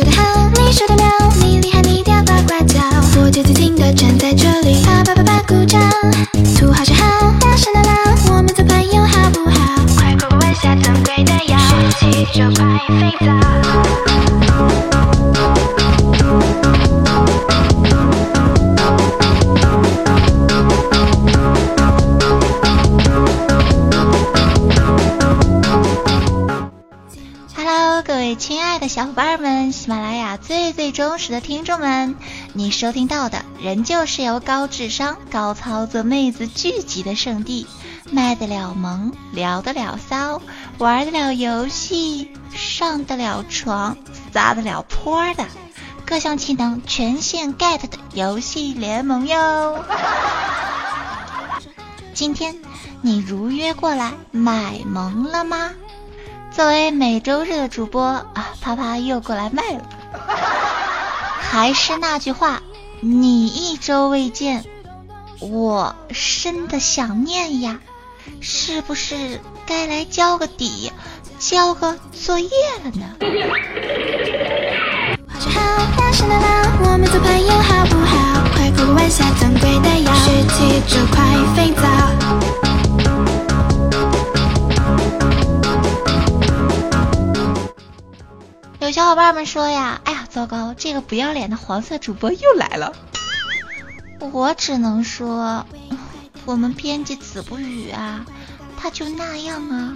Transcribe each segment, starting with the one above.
说得好，你说的妙，你厉害，你屌呱呱叫，我就静静的站在这里，啪啪啪啪鼓掌。土豪是好，大声的闹，我们做朋友好不好？快过关下珍贵的药，十七九快飞走。的听众们，你收听到的仍旧是由高智商、高操作妹子聚集的圣地，卖得了萌，聊得了骚，玩得了游戏，上得了床，撒得了泼的，各项技能全线 get 的游戏联盟哟。今天你如约过来买萌了吗？作为每周日的主播啊，啪啪又过来卖了。还是那句话，你一周未见，我深的想念呀，是不是该来交个底，交个作业了呢？有小伙伴们说呀，糟糕，这个不要脸的黄色主播又来了。我只能说，我们编辑子不语啊，他就那样啊。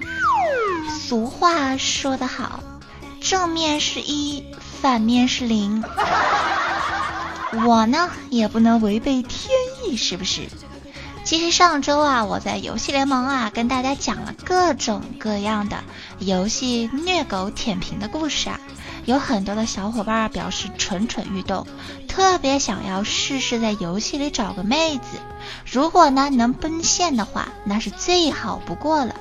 俗话说得好，正面是一，反面是零。我呢，也不能违背天意，是不是？其实上周啊，我在游戏联盟啊，跟大家讲了各种各样的游戏虐狗舔屏的故事啊，有很多的小伙伴表示蠢蠢欲动，特别想要试试在游戏里找个妹子。如果呢能奔现的话，那是最好不过了。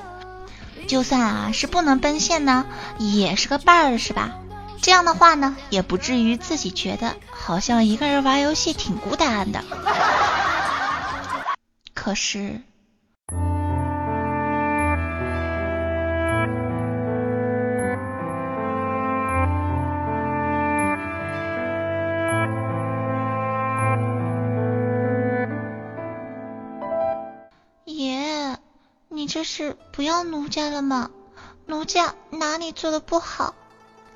就算啊是不能奔现呢，也是个伴儿，是吧？这样的话呢，也不至于自己觉得好像一个人玩游戏挺孤单的。可是，是不要奴家了吗？奴家哪里做的不好？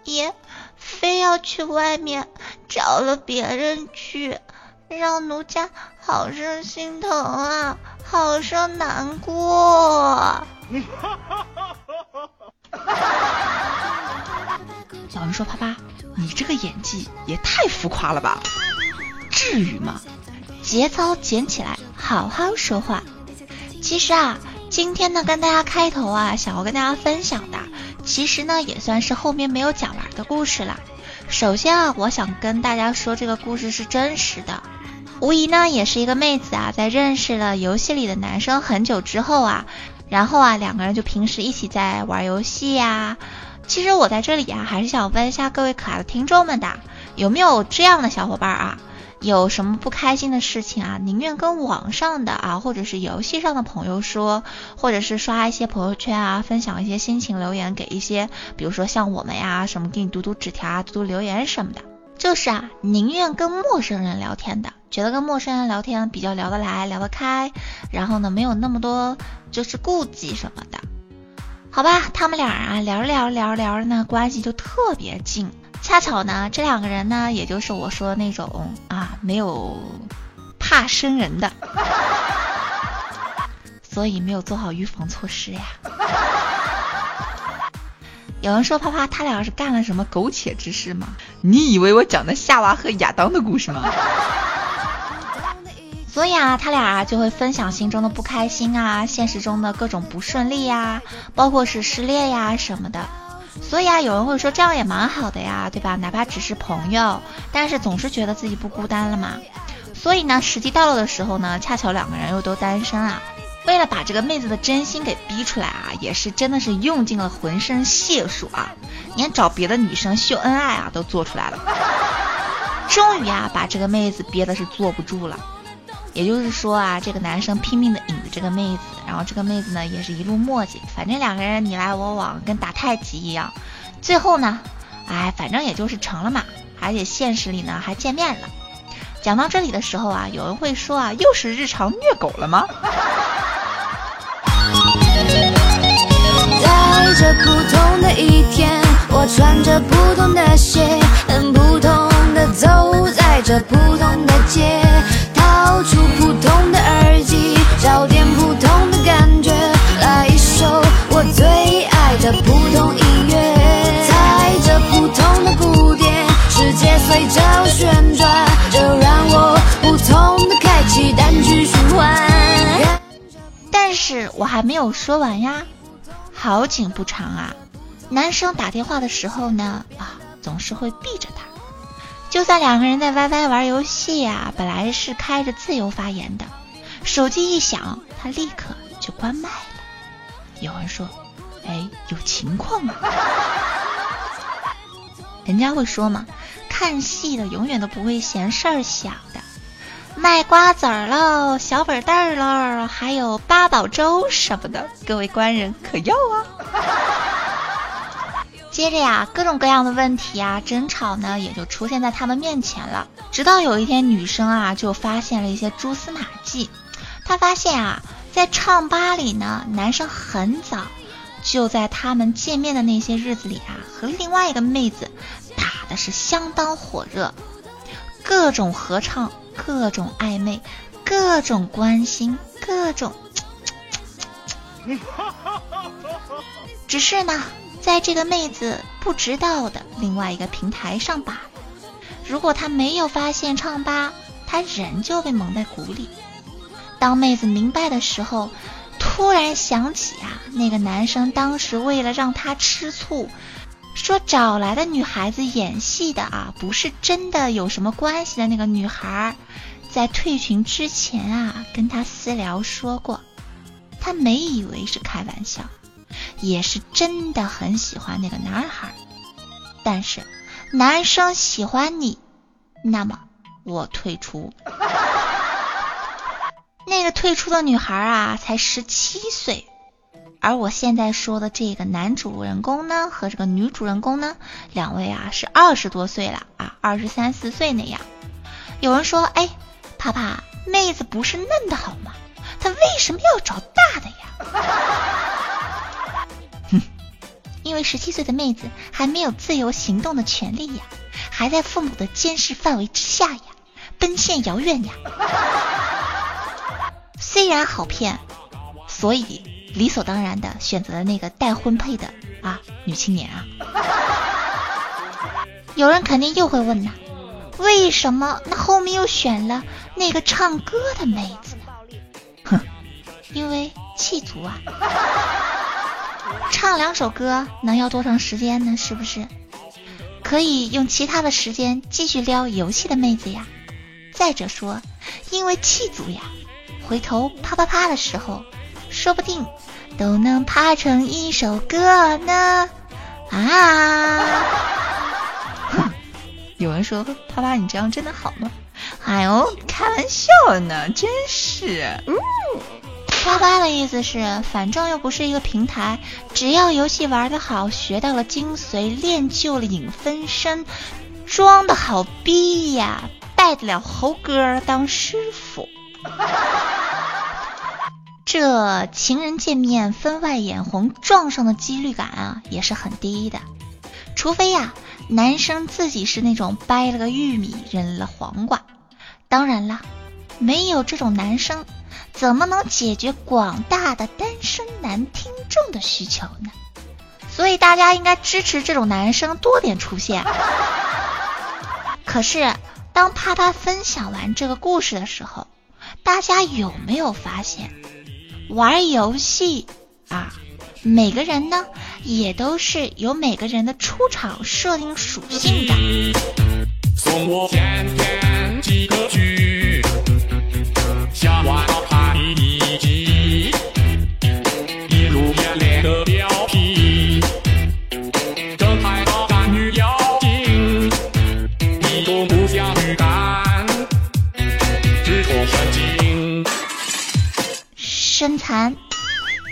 爷，非要去外面找了别人去。让奴家好生心疼啊，好生难过。老人说啪啪，你这个演技也太浮夸了吧？至于吗？节操捡起来，好好说话。其实啊，今天呢，跟大家开头啊，想要跟大家分享的，其实呢，也算是后面没有讲完的故事了。首先啊，我想跟大家说，这个故事是真实的。无疑呢，也是一个妹子啊，在认识了游戏里的男生很久之后啊，然后啊，两个人就平时一起在玩游戏呀。其实我在这里啊，还是想问一下各位可爱的听众们的，有没有这样的小伙伴啊？有什么不开心的事情啊，宁愿跟网上的啊，或者是游戏上的朋友说，或者是刷一些朋友圈啊，分享一些心情留言给一些，比如说像我们呀，什么给你读读纸条啊，读读留言什么的。就是啊，宁愿跟陌生人聊天的，觉得跟陌生人聊天比较聊得来、聊得开，然后呢，没有那么多就是顾忌什么的。好吧，他们俩啊聊着聊着聊着聊着呢，关系就特别近。恰巧呢，这两个人呢，也就是我说的那种啊，没有怕生人的，所以没有做好预防措施呀。有人说啪啪，他俩是干了什么苟且之事吗？你以为我讲的夏娃和亚当的故事吗？所以啊，他俩就会分享心中的不开心啊，现实中的各种不顺利呀，包括是失恋呀什么的。所以啊，有人会说这样也蛮好的呀，对吧？哪怕只是朋友，但是总是觉得自己不孤单了嘛。所以呢，时机到了的时候呢，恰巧两个人又都单身啊。为了把这个妹子的真心给逼出来啊，也是真的是用尽了浑身解数啊，连找别的女生秀恩爱啊都做出来了。终于啊，把这个妹子憋的是坐不住了。也就是说啊，这个男生拼命的引着这个妹子，然后这个妹子呢也是一路磨叽，反正两个人你来我往，跟打太极一样。最后呢，哎，反正也就是成了嘛，而且现实里呢还见面了。讲到这里的时候啊，有人会说啊，又是日常虐狗了吗？在这普通的一天，我穿着普通的鞋，很普通的走在这普通的街，掏出普通的耳机，找点普通的感觉，来一首我最爱的普通音乐，踩着普通的鼓点，世界随着我旋转，就让我普通的开启单曲循环。但是我还没有说完呀，好景不长啊，男生打电话的时候呢，啊，总是会避着他。就算两个人在 YY 玩游戏呀，本来是开着自由发言的，手机一响，他立刻就关麦了。有人说，哎，有情况吗？人家会说嘛，看戏的永远都不会嫌事儿小的。卖瓜子儿喽，小本蛋儿喽，还有八宝粥什么的，各位官人可要啊！接着呀，各种各样的问题啊，争吵呢也就出现在他们面前了。直到有一天，女生啊就发现了一些蛛丝马迹。她发现啊，在唱吧里呢，男生很早就在他们见面的那些日子里啊，和另外一个妹子打的是相当火热，各种合唱。各种暧昧，各种关心，各种。只是呢，在这个妹子不知道的另外一个平台上吧。如果她没有发现唱吧，她人就被蒙在鼓里。当妹子明白的时候，突然想起啊，那个男生当时为了让她吃醋。说找来的女孩子演戏的啊，不是真的有什么关系的那个女孩，在退群之前啊，跟他私聊说过，他没以为是开玩笑，也是真的很喜欢那个男孩。但是男生喜欢你，那么我退出。那个退出的女孩啊，才十七岁。而我现在说的这个男主人公呢，和这个女主人公呢，两位啊是二十多岁了啊，二十三四岁那样。有人说，哎，啪啪，妹子不是嫩的好吗？她为什么要找大的呀？为十七岁的妹子还没有自由行动的权利呀，还在父母的监视范围之下呀，奔现遥远呀。虽然好骗，所以。理所当然的选择了那个待婚配的啊女青年啊，有人肯定又会问呐，为什么那后面又选了那个唱歌的妹子呢？哼，因为气足啊，唱两首歌能要多长时间呢？是不是？可以用其他的时间继续撩游戏的妹子呀。再者说，因为气足呀，回头啪啪啪的时候。说不定都能拍成一首歌呢！啊！有人说：“啪啪，你这样真的好吗？”哎呦，开玩笑呢，真是嗯。啪啪的意思是，反正又不是一个平台，只要游戏玩的好，学到了精髓，练就了影分身，装的好逼呀，拜得了猴哥当师傅。这情人见面分外眼红撞上的几率感啊，也是很低的。除非呀，男生自己是那种掰了个玉米扔了黄瓜。当然了，没有这种男生，怎么能解决广大的单身男听众的需求呢？所以大家应该支持这种男生多点出现。可是，当啪啪分享完这个故事的时候，大家有没有发现？玩游戏啊，每个人呢也都是有每个人的出场设定属性的。送我甜甜几个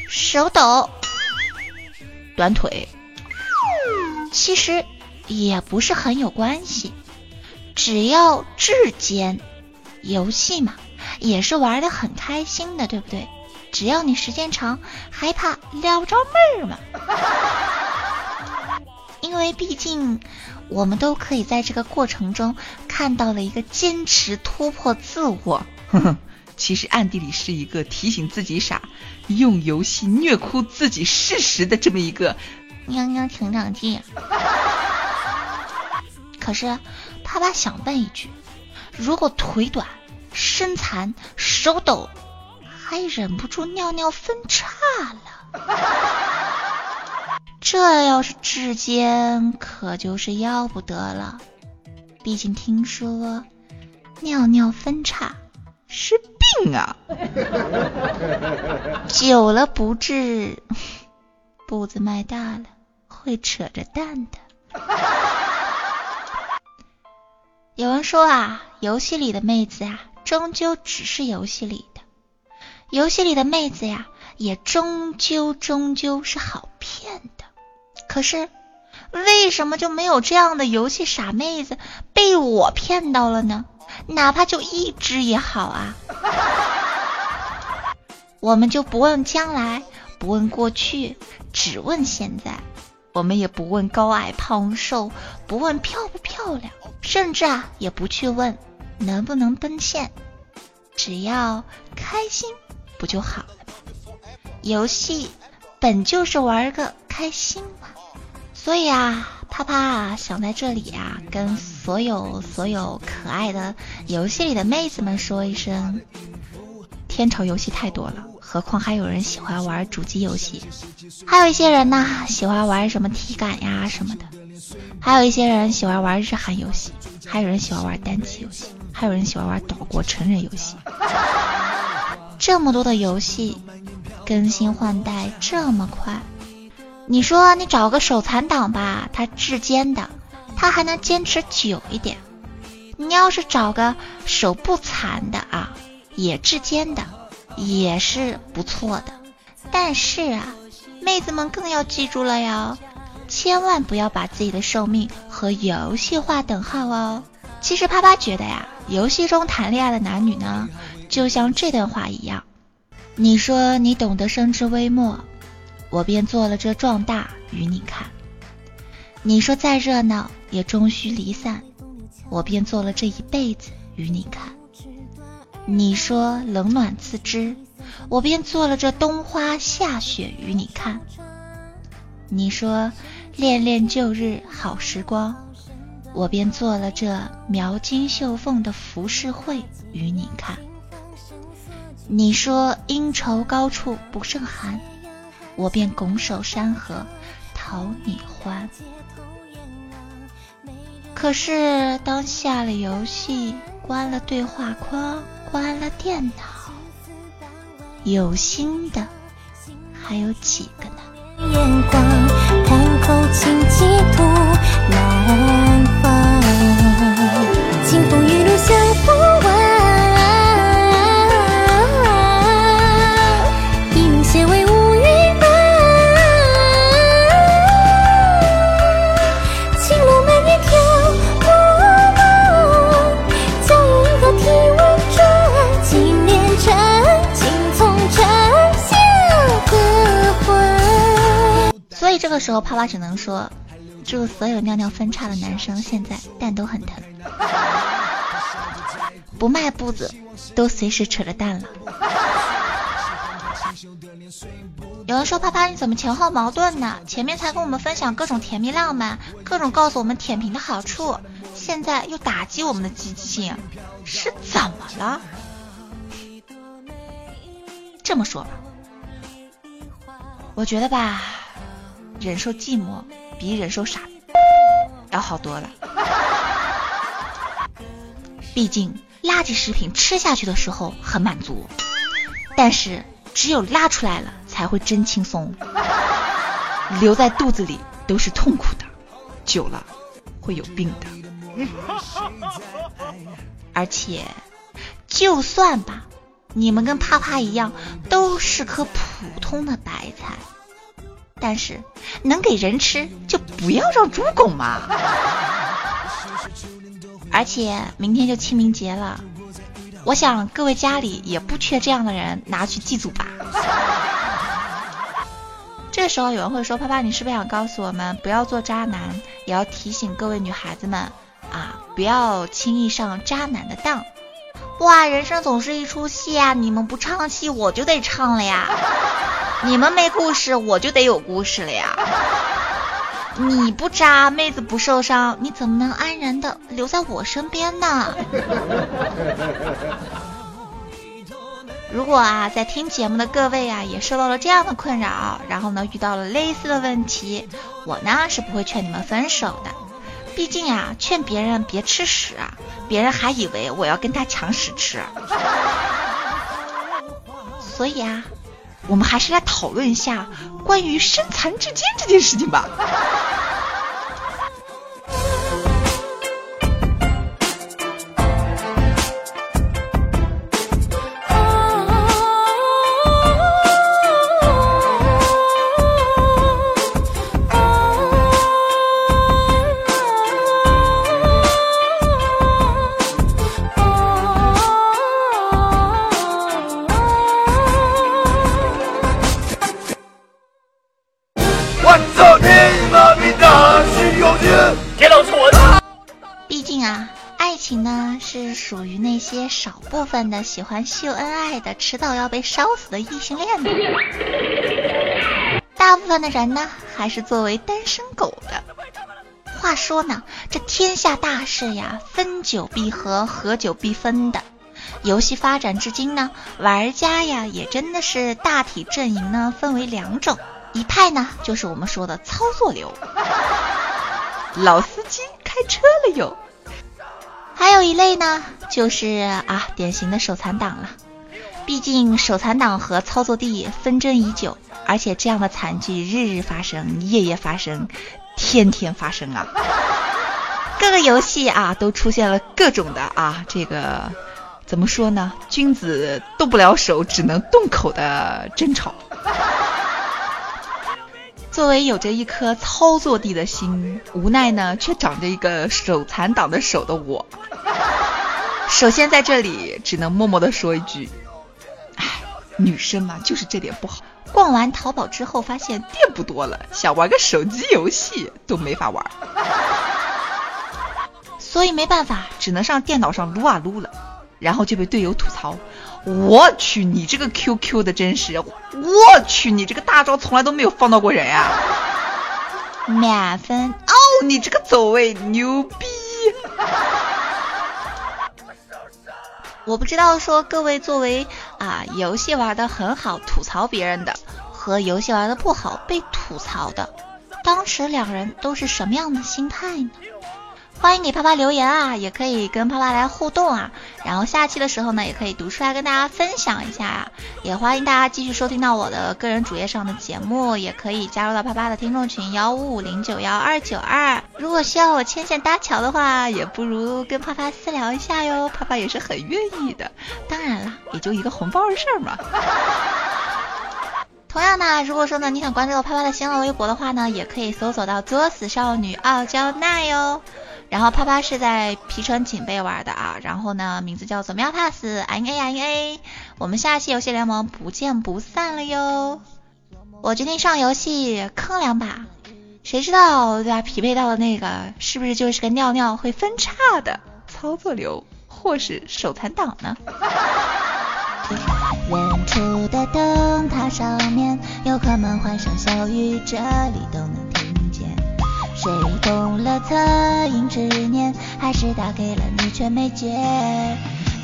手抖，短腿。其实也不是很有关系，只要质坚，游戏嘛，也是玩的很开心的，对不对？只要你时间长，还怕撩不着妹儿吗？因为毕竟，我们都可以在这个过程中看到了一个坚持突破自我。呵呵，其实暗地里是一个提醒自己傻，用游戏虐哭自己事实的这么一个喵喵成长记。可是，啪啪想问一句：如果腿短、身残、手抖，还忍不住尿尿分叉了？这要是指尖，可就是要不得了。毕竟听说尿尿分叉是病啊，久了不治，步子迈大了会扯着蛋的。有人说啊，游戏里的妹子啊，终究只是游戏里的；游戏里的妹子呀，也终究终究是好骗的。可是，为什么就没有这样的游戏傻妹子被我骗到了呢？哪怕就一只也好啊！我们就不问将来，不问过去，只问现在。我们也不问高矮胖瘦，不问漂不漂亮，甚至啊，也不去问能不能奔现。只要开心，不就好了？游戏本就是玩个开心嘛。所以啊，啪啪想在这里啊，跟所有所有可爱的游戏里的妹子们说一声：天朝游戏太多了，何况还有人喜欢玩主机游戏，还有一些人呢喜欢玩什么体感呀什么的，还有一些人喜欢玩日韩游戏，还有人喜欢玩单机游戏，还有人喜欢玩岛国成人游戏。这么多的游戏更新换代这么快。你说你找个手残党吧，他至坚的，他还能坚持久一点。你要是找个手不残的啊，也至坚的，也是不错的。但是啊，妹子们更要记住了哟，千万不要把自己的寿命和游戏划等号哦。其实啪啪觉得呀，游戏中谈恋爱的男女呢，就像这段话一样。你说你懂得生之微末。我便做了这壮大与你看。你说再热闹也终须离散，我便做了这一辈子与你看。你说冷暖自知，我便做了这冬花夏雪与你看。你说恋恋旧日好时光，我便做了这描金绣凤的浮世绘与你看。你说应愁高处不胜寒。我便拱手山河讨你欢。可是当下了游戏，关了对话框，关了电脑，有心的还有几个呢？眼光，叹口情寄托这个时候，啪啪只能说：祝所有尿尿分叉的男生现在蛋都很疼，不迈步子都随时扯着蛋了。有人说：啪啪你怎么前后矛盾呢？前面才跟我们分享各种甜蜜浪漫，各种告诉我们舔屏的好处，现在又打击我们的积极性，是怎么了？这么说吧，我觉得吧。忍受寂寞比忍受傻要好多了。毕竟垃圾食品吃下去的时候很满足，但是只有拉出来了才会真轻松。留在肚子里都是痛苦的，久了会有病的。而且，就算吧，你们跟啪啪一样，都是颗普通的白菜。但是能给人吃就不要让猪拱嘛。而且明天就清明节了，我想各位家里也不缺这样的人拿去祭祖吧。这时候有人会说：“啪啪，你是不是想告诉我们不要做渣男？也要提醒各位女孩子们啊，不要轻易上渣男的当。”哇，人生总是一出戏啊！你们不唱戏，我就得唱了呀；你们没故事，我就得有故事了呀。你不渣，妹子不受伤，你怎么能安然的留在我身边呢？如果啊，在听节目的各位啊，也受到了这样的困扰，然后呢，遇到了类似的问题，我呢是不会劝你们分手的。毕竟啊，劝别人别吃屎，别人还以为我要跟他抢屎吃。所以啊，我们还是来讨论一下关于身残志坚这件事情吧。少部分的喜欢秀恩爱的，迟早要被烧死的异性恋的。大部分的人呢，还是作为单身狗的。话说呢，这天下大事呀，分久必合，合久必分的。游戏发展至今呢，玩家呀也真的是大体阵营呢分为两种，一派呢就是我们说的操作流，老司机开车了哟。还有一类呢，就是啊典型的手残党了。毕竟手残党和操作帝纷争已久，而且这样的惨剧日日发生，夜夜发生，天天发生啊。各个游戏啊都出现了各种的啊这个怎么说呢？君子动不了手，只能动口的争吵。作为有着一颗操作帝的心，无奈呢却长着一个手残党的手的我，首先在这里只能默默的说一句：哎，女生嘛就是这点不好。逛完淘宝之后发现店不多了，想玩个手机游戏都没法玩，所以没办法，只能上电脑上撸啊撸了，然后就被队友吐槽。我去，你这个 QQ 的真实！我去，你这个大招从来都没有放到过人呀！满分哦，你这个走位牛逼！我不知道说各位作为啊游戏玩的很好吐槽别人的，和游戏玩的不好被吐槽的，当时两人都是什么样的心态呢？欢迎给啪啪留言啊，也可以跟啪啪来互动啊。然后下期的时候呢，也可以读出来跟大家分享一下。也欢迎大家继续收听到我的个人主页上的节目，也可以加入到啪啪的听众群幺五五零九幺二九二。如果需要我牵线搭桥的话，也不如跟啪啪私聊一下哟，啪啪也是很愿意的。当然了，也就一个红包的事儿嘛。同样呢，如果说呢你想关注到啪啪的新浪微博的话呢，也可以搜索到作死少女傲娇奈哟。然后啪啪是在皮城警备玩的啊，然后呢名字叫做喵 pass n a n a，我们下期游戏联盟不见不散了哟。我决定上游戏坑两把，谁知道对吧？匹配到的那个是不是就是个尿尿会分叉的操作流，或是手残党呢？远处的灯塔上面，游客们欢声笑语，这里都能听。谁动了恻隐之念，还是打给了你却没接？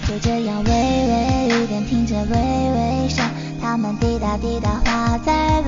就这样微微雨点听着微微声，它们滴答滴答化在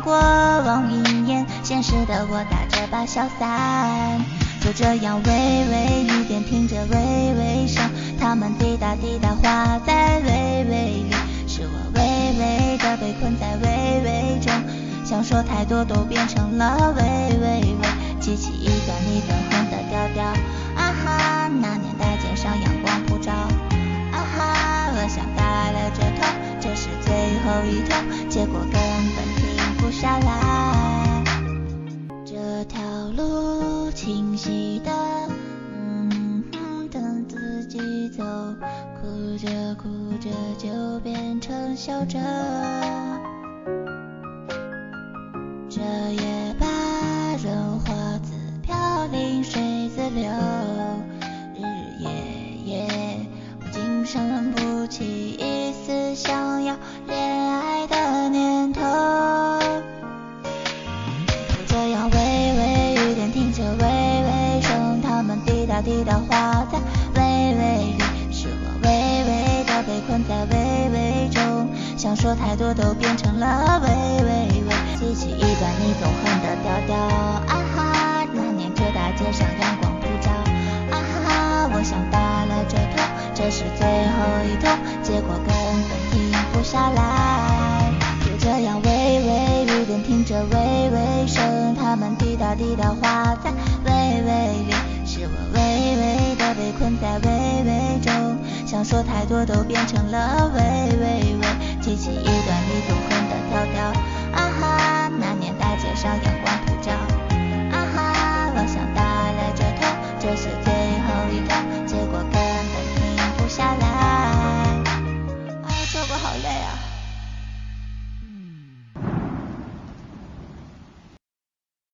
过往云烟，现实的我打着把小伞，就这样微微雨点听着微微声，它们滴答滴答化在微微里，是我微微的被困在微微中，想说太多都变成了微微微。记起一段你粉红的调调，啊哈，那年代街上阳光普照，啊哈，我想打了这通，这是最后一通，记得，嗯，等自己走，哭着哭着就变成笑着。这也罢。水自流，多都变成了喂喂喂，记起一段你总哼的调调，啊哈。那年这大街上阳光普照，啊哈！我想打了这通，这是最后一通，结果根本停不下来。就这样，喂喂雨点听着喂喂声，它们滴答滴答滑在喂喂里，是我喂喂的被困在喂喂中，想说太多都变成了喂喂喂，记起一。